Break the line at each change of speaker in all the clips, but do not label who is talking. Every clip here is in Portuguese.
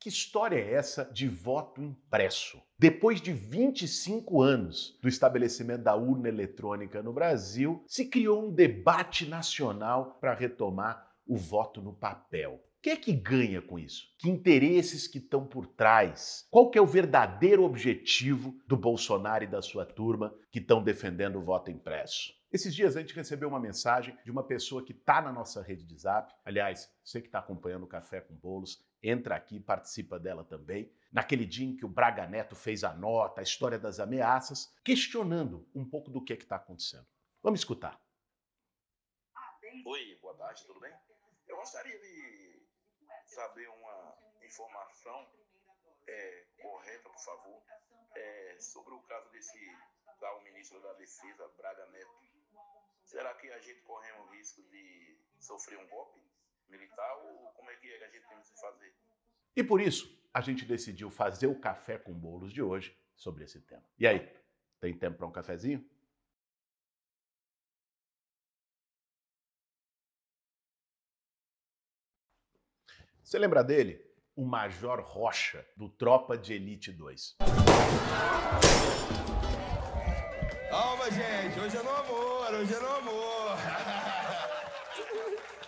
Que história é essa de voto impresso? Depois de 25 anos do estabelecimento da urna eletrônica no Brasil, se criou um debate nacional para retomar o voto no papel. Quem é que ganha com isso? Que interesses que estão por trás? Qual que é o verdadeiro objetivo do Bolsonaro e da sua turma que estão defendendo o voto impresso? Esses dias a gente recebeu uma mensagem de uma pessoa que está na nossa rede de zap. Aliás, você que está acompanhando o Café com Bolos, entra aqui e participa dela também. Naquele dia em que o Braga Neto fez a nota, a história das ameaças, questionando um pouco do que está acontecendo. Vamos escutar.
Oi, boa tarde, tudo bem? Eu gostaria de saber uma informação é, correta, por favor, é, sobre o caso desse tal ministro da Defesa, Braga Neto. Será que a gente corre o risco de sofrer um golpe militar ou como é que a gente tem que fazer?
E por isso, a gente decidiu fazer o café com bolos de hoje sobre esse tema. E aí, tem tempo para um cafezinho? Você lembra dele? O Major Rocha, do Tropa de Elite 2.
Calma, gente. Hoje é no amor, hoje é no amor.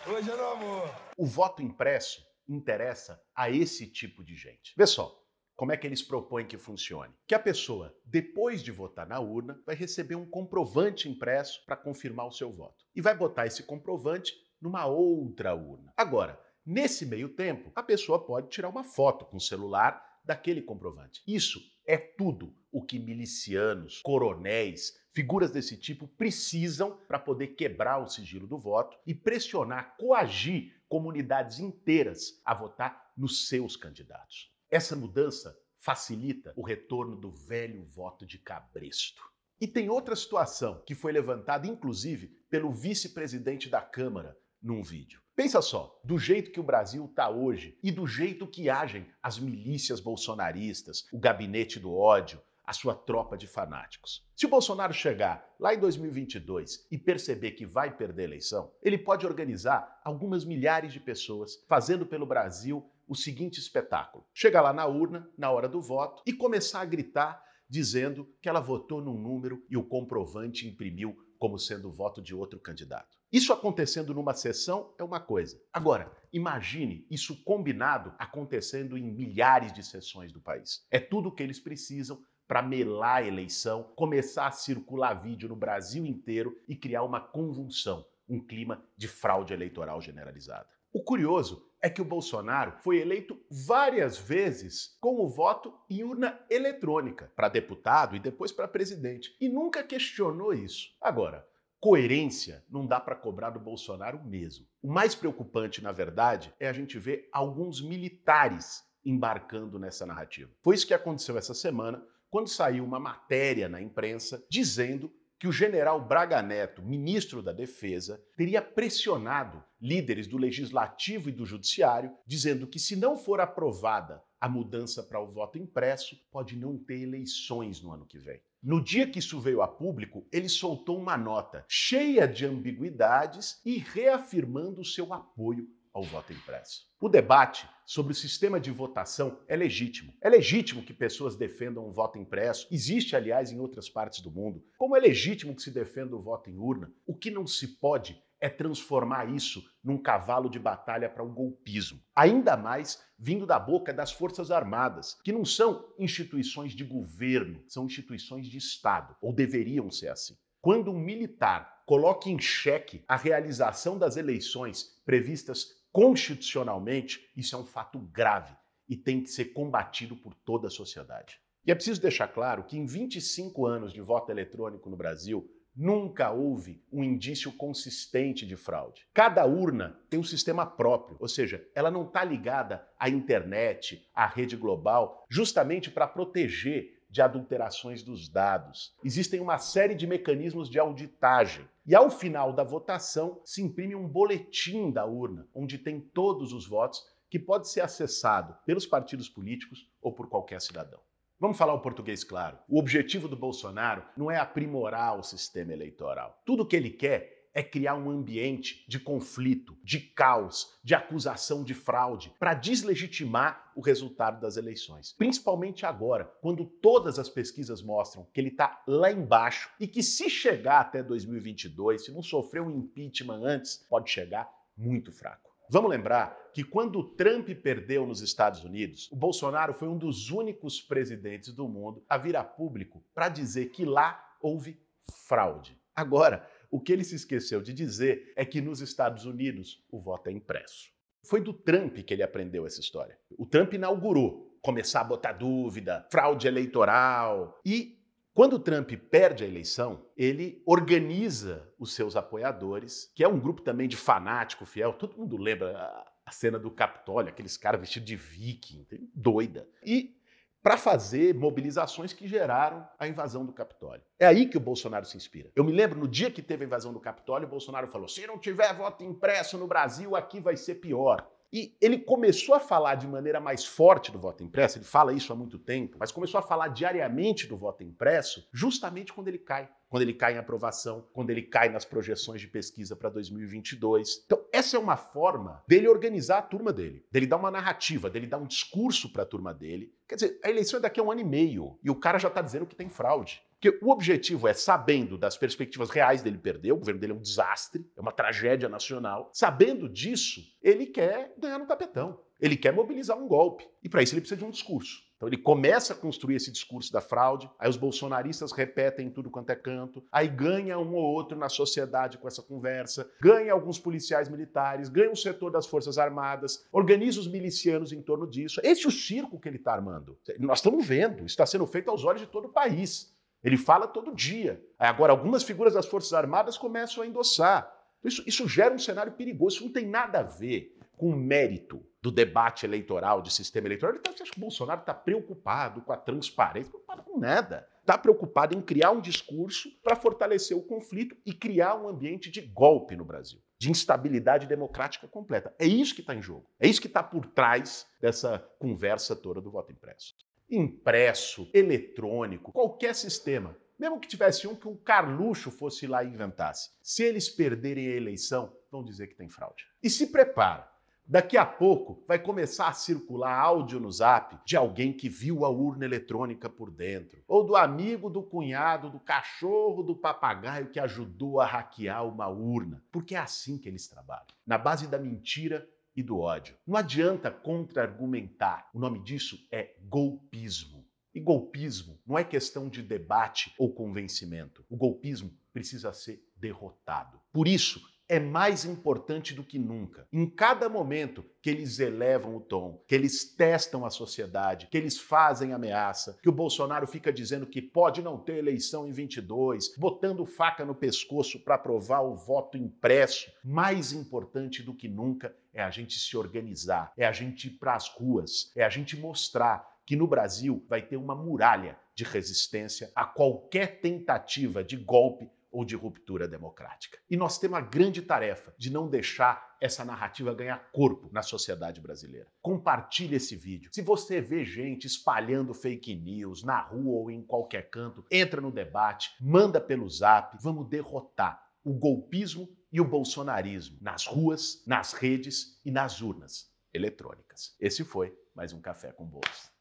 Hoje é no amor.
O voto impresso interessa a esse tipo de gente. Vê só, como é que eles propõem que funcione? Que a pessoa, depois de votar na urna, vai receber um comprovante impresso para confirmar o seu voto. E vai botar esse comprovante numa outra urna. Agora, nesse meio tempo, a pessoa pode tirar uma foto com o celular daquele comprovante. Isso é tudo o que milicianos, coronéis, figuras desse tipo precisam para poder quebrar o sigilo do voto e pressionar, coagir comunidades inteiras a votar nos seus candidatos. Essa mudança facilita o retorno do velho voto de cabresto. E tem outra situação que foi levantada, inclusive, pelo vice-presidente da Câmara num vídeo. Pensa só, do jeito que o Brasil está hoje e do jeito que agem as milícias bolsonaristas, o gabinete do ódio, a sua tropa de fanáticos. Se o Bolsonaro chegar lá em 2022 e perceber que vai perder a eleição, ele pode organizar algumas milhares de pessoas fazendo pelo Brasil o seguinte espetáculo: chegar lá na urna, na hora do voto, e começar a gritar dizendo que ela votou num número e o comprovante imprimiu como sendo o voto de outro candidato. Isso acontecendo numa sessão é uma coisa. Agora, imagine isso combinado acontecendo em milhares de sessões do país. É tudo o que eles precisam para melar a eleição, começar a circular vídeo no Brasil inteiro e criar uma convulsão, um clima de fraude eleitoral generalizada. O curioso é que o Bolsonaro foi eleito várias vezes com o voto em urna eletrônica, para deputado e depois para presidente, e nunca questionou isso. Agora, coerência não dá para cobrar do Bolsonaro mesmo. O mais preocupante, na verdade, é a gente ver alguns militares embarcando nessa narrativa. Foi isso que aconteceu essa semana, quando saiu uma matéria na imprensa dizendo que o general Braga Neto, ministro da Defesa, teria pressionado líderes do legislativo e do judiciário, dizendo que se não for aprovada a mudança para o voto impresso, pode não ter eleições no ano que vem. No dia que isso veio a público, ele soltou uma nota cheia de ambiguidades e reafirmando seu apoio ao voto impresso. O debate sobre o sistema de votação é legítimo. É legítimo que pessoas defendam o voto impresso. Existe, aliás, em outras partes do mundo. Como é legítimo que se defenda o voto em urna, o que não se pode é transformar isso num cavalo de batalha para o golpismo. Ainda mais vindo da boca das Forças Armadas, que não são instituições de governo, são instituições de Estado, ou deveriam ser assim. Quando um militar coloca em xeque a realização das eleições previstas constitucionalmente, isso é um fato grave e tem que ser combatido por toda a sociedade. E é preciso deixar claro que em 25 anos de voto eletrônico no Brasil, Nunca houve um indício consistente de fraude. Cada urna tem um sistema próprio, ou seja, ela não está ligada à internet, à rede global, justamente para proteger de adulterações dos dados. Existem uma série de mecanismos de auditagem. E ao final da votação, se imprime um boletim da urna, onde tem todos os votos, que pode ser acessado pelos partidos políticos ou por qualquer cidadão. Vamos falar o português claro. O objetivo do Bolsonaro não é aprimorar o sistema eleitoral. Tudo que ele quer é criar um ambiente de conflito, de caos, de acusação de fraude, para deslegitimar o resultado das eleições. Principalmente agora, quando todas as pesquisas mostram que ele está lá embaixo e que se chegar até 2022, se não sofrer um impeachment antes, pode chegar muito fraco. Vamos lembrar que quando o Trump perdeu nos Estados Unidos, o Bolsonaro foi um dos únicos presidentes do mundo a vir a público para dizer que lá houve fraude. Agora, o que ele se esqueceu de dizer é que nos Estados Unidos o voto é impresso. Foi do Trump que ele aprendeu essa história. O Trump inaugurou começar a botar dúvida, fraude eleitoral. E quando Trump perde a eleição, ele organiza os seus apoiadores, que é um grupo também de fanático fiel. Todo mundo lembra a cena do Capitólio, aqueles caras vestidos de viking, doida. E para fazer mobilizações que geraram a invasão do Capitólio. É aí que o Bolsonaro se inspira. Eu me lembro no dia que teve a invasão do Capitólio, o Bolsonaro falou: se não tiver voto impresso no Brasil, aqui vai ser pior. E ele começou a falar de maneira mais forte do voto impresso, ele fala isso há muito tempo, mas começou a falar diariamente do voto impresso justamente quando ele cai. Quando ele cai em aprovação, quando ele cai nas projeções de pesquisa para 2022. Então, essa é uma forma dele organizar a turma dele, dele dar uma narrativa, dele dar um discurso para a turma dele. Quer dizer, a eleição é daqui a um ano e meio e o cara já está dizendo que tem fraude. Porque o objetivo é, sabendo das perspectivas reais dele perder, o governo dele é um desastre, é uma tragédia nacional. Sabendo disso, ele quer ganhar no tapetão. Ele quer mobilizar um golpe. E para isso ele precisa de um discurso. Então ele começa a construir esse discurso da fraude, aí os bolsonaristas repetem tudo quanto é canto, aí ganha um ou outro na sociedade com essa conversa, ganha alguns policiais militares, ganha um setor das Forças Armadas, organiza os milicianos em torno disso. Esse é o circo que ele está armando. Nós estamos vendo, está sendo feito aos olhos de todo o país. Ele fala todo dia. Agora, algumas figuras das Forças Armadas começam a endossar. Isso, isso gera um cenário perigoso. Isso não tem nada a ver com o mérito do debate eleitoral, de sistema eleitoral. Ele tá, você acha que o Bolsonaro está preocupado com a transparência? Não preocupado com nada. Está preocupado em criar um discurso para fortalecer o conflito e criar um ambiente de golpe no Brasil, de instabilidade democrática completa. É isso que está em jogo. É isso que está por trás dessa conversa toda do voto impresso impresso, eletrônico, qualquer sistema. Mesmo que tivesse um que um Carluxo fosse lá e inventasse. Se eles perderem a eleição, vão dizer que tem fraude. E se prepara. Daqui a pouco vai começar a circular áudio no zap de alguém que viu a urna eletrônica por dentro. Ou do amigo do cunhado, do cachorro, do papagaio que ajudou a hackear uma urna. Porque é assim que eles trabalham. Na base da mentira e do ódio. Não adianta contra-argumentar. O nome disso é golpismo. E golpismo não é questão de debate ou convencimento. O golpismo precisa ser derrotado. Por isso, é mais importante do que nunca. Em cada momento que eles elevam o tom, que eles testam a sociedade, que eles fazem ameaça, que o Bolsonaro fica dizendo que pode não ter eleição em 22, botando faca no pescoço para aprovar o voto impresso, mais importante do que nunca é a gente se organizar, é a gente ir para as ruas, é a gente mostrar que no Brasil vai ter uma muralha de resistência a qualquer tentativa de golpe ou de ruptura democrática. E nós temos a grande tarefa de não deixar essa narrativa ganhar corpo na sociedade brasileira. Compartilhe esse vídeo. Se você vê gente espalhando fake news na rua ou em qualquer canto, entra no debate, manda pelo zap, vamos derrotar o golpismo e o bolsonarismo nas ruas, nas redes e nas urnas eletrônicas. Esse foi mais um Café com Bolos.